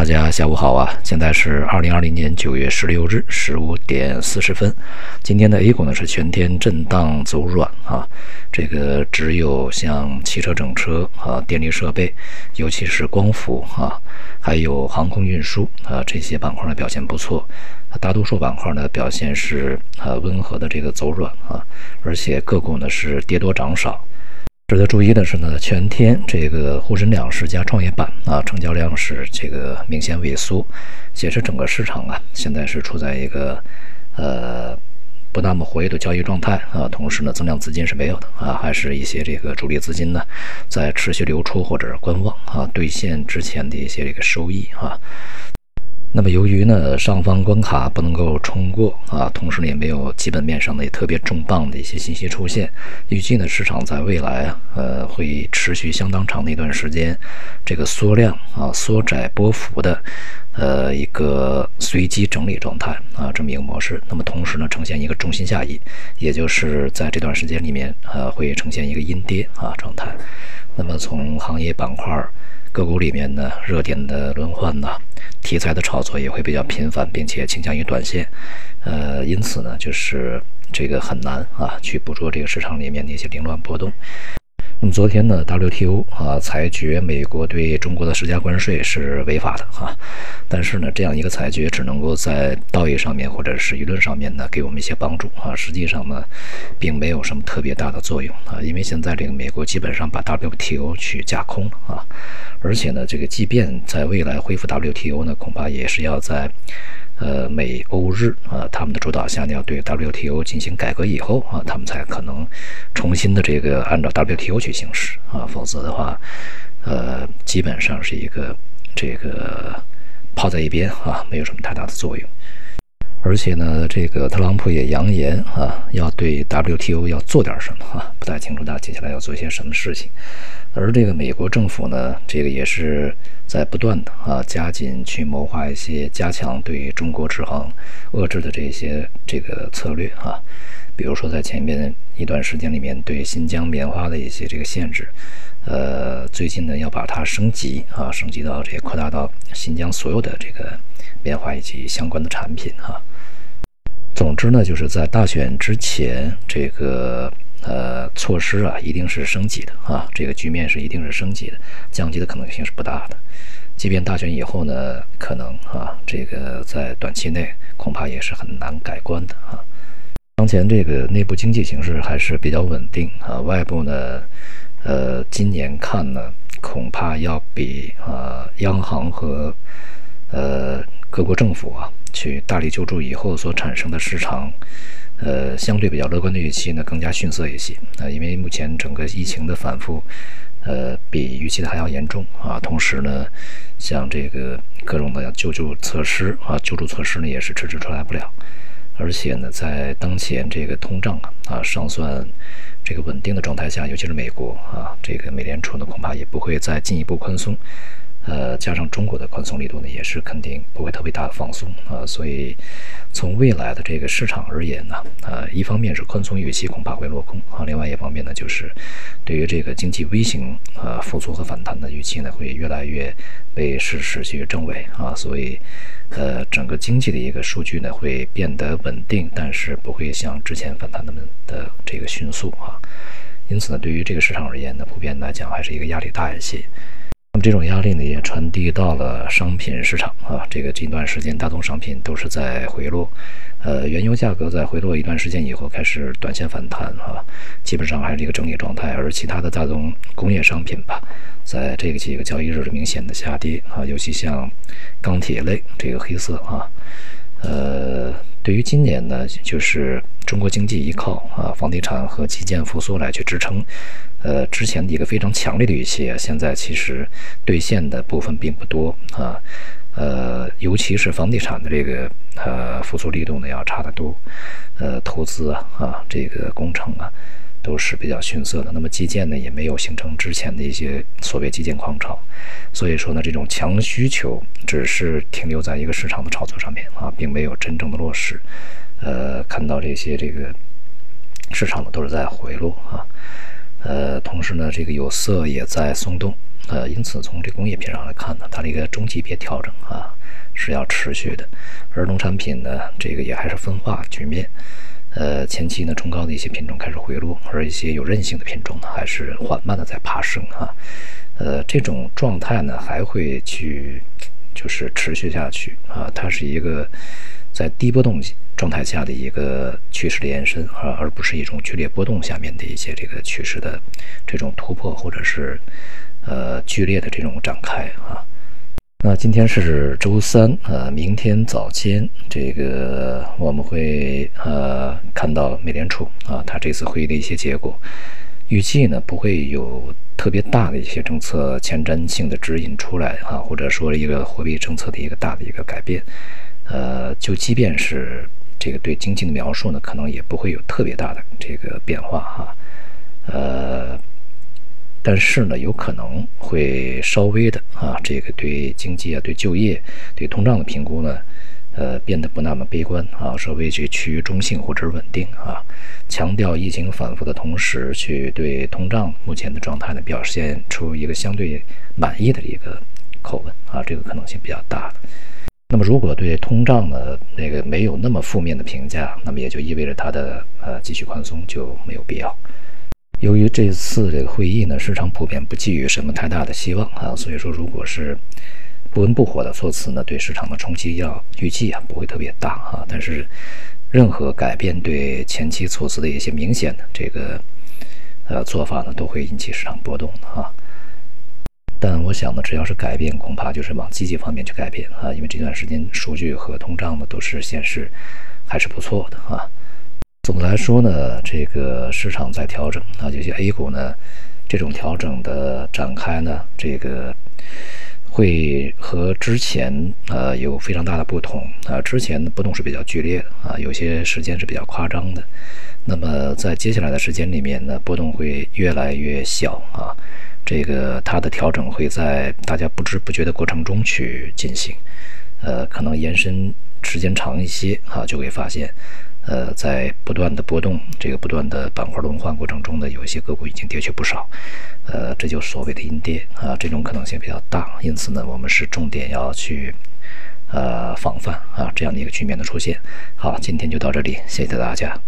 大家下午好啊！现在是二零二零年九月十六日十五点四十分。今天的 A 股呢是全天震荡走软啊，这个只有像汽车整车啊、电力设备，尤其是光伏啊，还有航空运输啊这些板块呢表现不错。大多数板块呢表现是啊温和的这个走软啊，而且个股呢是跌多涨少。值得注意的是呢，全天这个沪深两市加创业板啊，成交量是这个明显萎缩，显示整个市场啊，现在是处在一个呃不那么活跃的交易状态啊。同时呢，增量资金是没有的啊，还是一些这个主力资金呢在持续流出或者观望啊，兑现之前的一些这个收益啊。那么由于呢上方关卡不能够冲过啊，同时呢也没有基本面上的特别重磅的一些信息出现，预计呢市场在未来啊呃会持续相当长的一段时间，这个缩量啊缩窄波幅的呃一个随机整理状态啊这么一个模式。那么同时呢呈现一个重心下移，也就是在这段时间里面呃会呈现一个阴跌啊状态。那么从行业板块。个股里面呢，热点的轮换呢，题材的炒作也会比较频繁，并且倾向于短线，呃，因此呢，就是这个很难啊，去捕捉这个市场里面的一些凌乱波动。那么昨天呢，WTO 啊裁决美国对中国的施加关税是违法的啊，但是呢，这样一个裁决只能够在道义上面或者是舆论上面呢给我们一些帮助啊，实际上呢，并没有什么特别大的作用啊，因为现在这个美国基本上把 WTO 去架空了啊，而且呢，这个即便在未来恢复 WTO 呢，恐怕也是要在。呃，美欧日啊，他们的主导下呢，要对 WTO 进行改革以后啊，他们才可能重新的这个按照 WTO 去行事啊，否则的话，呃，基本上是一个这个抛在一边啊，没有什么太大的作用。而且呢，这个特朗普也扬言啊，要对 WTO 要做点什么啊，不太清楚他接下来要做些什么事情。而这个美国政府呢，这个也是在不断的啊，加紧去谋划一些加强对中国制衡、遏制的这些这个策略啊。比如说，在前面一段时间里面，对新疆棉花的一些这个限制，呃，最近呢要把它升级啊，升级到这个扩大到新疆所有的这个棉花以及相关的产品哈。总之呢，就是在大选之前，这个呃措施啊，一定是升级的啊，这个局面是一定是升级的，降级的可能性是不大的。即便大选以后呢，可能啊，这个在短期内恐怕也是很难改观的啊。当前这个内部经济形势还是比较稳定啊，外部呢，呃，今年看呢，恐怕要比啊央行和呃各国政府啊。去大力救助以后所产生的市场，呃，相对比较乐观的预期呢，更加逊色一些啊。因为目前整个疫情的反复，呃，比预期的还要严重啊。同时呢，像这个各种的救助措施啊，救助措施呢也是迟迟出来不了。而且呢，在当前这个通胀啊啊尚算这个稳定的状态下，尤其是美国啊，这个美联储呢恐怕也不会再进一步宽松。呃，加上中国的宽松力度呢，也是肯定不会特别大的放松啊，所以从未来的这个市场而言呢，呃，一方面是宽松预期恐怕会落空啊，另外一方面呢，就是对于这个经济微型呃复苏和反弹的预期呢，会越来越被事实去证伪啊，所以呃，整个经济的一个数据呢会变得稳定，但是不会像之前反弹那么的这个迅速啊，因此呢，对于这个市场而言呢，普遍来讲还是一个压力大一些。那么这种压力呢，也传递到了商品市场啊。这个近段时间，大宗商品都是在回落，呃，原油价格在回落一段时间以后开始短线反弹啊，基本上还是一个整理状态。而其他的大宗工业商品吧，在这个几个交易日明显的下跌啊，尤其像钢铁类这个黑色啊，呃。对于今年呢，就是中国经济依靠啊房地产和基建复苏来去支撑，呃，之前的一个非常强烈的预期啊，现在其实兑现的部分并不多啊，呃，尤其是房地产的这个呃复苏力度呢要差得多，呃，投资啊啊这个工程啊。都是比较逊色的，那么基建呢也没有形成之前的一些所谓基建狂潮，所以说呢这种强需求只是停留在一个市场的炒作上面啊，并没有真正的落实。呃，看到这些这个市场呢都是在回落啊，呃，同时呢这个有色也在松动呃，因此从这工业品上来看呢，它的一个中级别调整啊是要持续的，而农产品呢，这个也还是分化局面。呃，前期呢，冲高的一些品种开始回落，而一些有韧性的品种呢，还是缓慢的在爬升啊。呃，这种状态呢，还会去就是持续下去啊。它是一个在低波动状态下的一个趋势的延伸啊，而不是一种剧烈波动下面的一些这个趋势的这种突破，或者是呃剧烈的这种展开啊。那今天是周三，呃，明天早间，这个我们会呃看到美联储啊，它这次会议的一些结果，预计呢不会有特别大的一些政策前瞻性的指引出来啊，或者说一个货币政策的一个大的一个改变，呃，就即便是这个对经济的描述呢，可能也不会有特别大的这个变化哈，呃。但是呢，有可能会稍微的啊，这个对经济啊、对就业、对通胀的评估呢，呃，变得不那么悲观啊，稍微去趋于中性或者是稳定啊，强调疫情反复的同时，去对通胀目前的状态呢，表现出一个相对满意的一个口吻啊，这个可能性比较大。那么，如果对通胀呢那个没有那么负面的评价，那么也就意味着它的呃继续宽松就没有必要。由于这次这个会议呢，市场普遍不寄予什么太大的希望啊，所以说如果是不温不火的措辞呢，对市场的冲击要预计啊不会特别大啊。但是任何改变对前期措辞的一些明显的这个呃做法呢，都会引起市场波动的啊。但我想呢，只要是改变，恐怕就是往积极方面去改变啊，因为这段时间数据和通胀呢都是显示还是不错的啊。总的来说呢，这个市场在调整啊，有些 A 股呢，这种调整的展开呢，这个会和之前呃有非常大的不同啊。之前的波动是比较剧烈的啊，有些时间是比较夸张的。那么在接下来的时间里面呢，波动会越来越小啊，这个它的调整会在大家不知不觉的过程中去进行，呃，可能延伸时间长一些啊，就会发现。呃，在不断的波动、这个不断的板块轮换过程中呢，有一些个股已经跌去不少，呃，这就所谓的阴跌啊，这种可能性比较大，因此呢，我们是重点要去呃防范啊这样的一个局面的出现。好，今天就到这里，谢谢大家。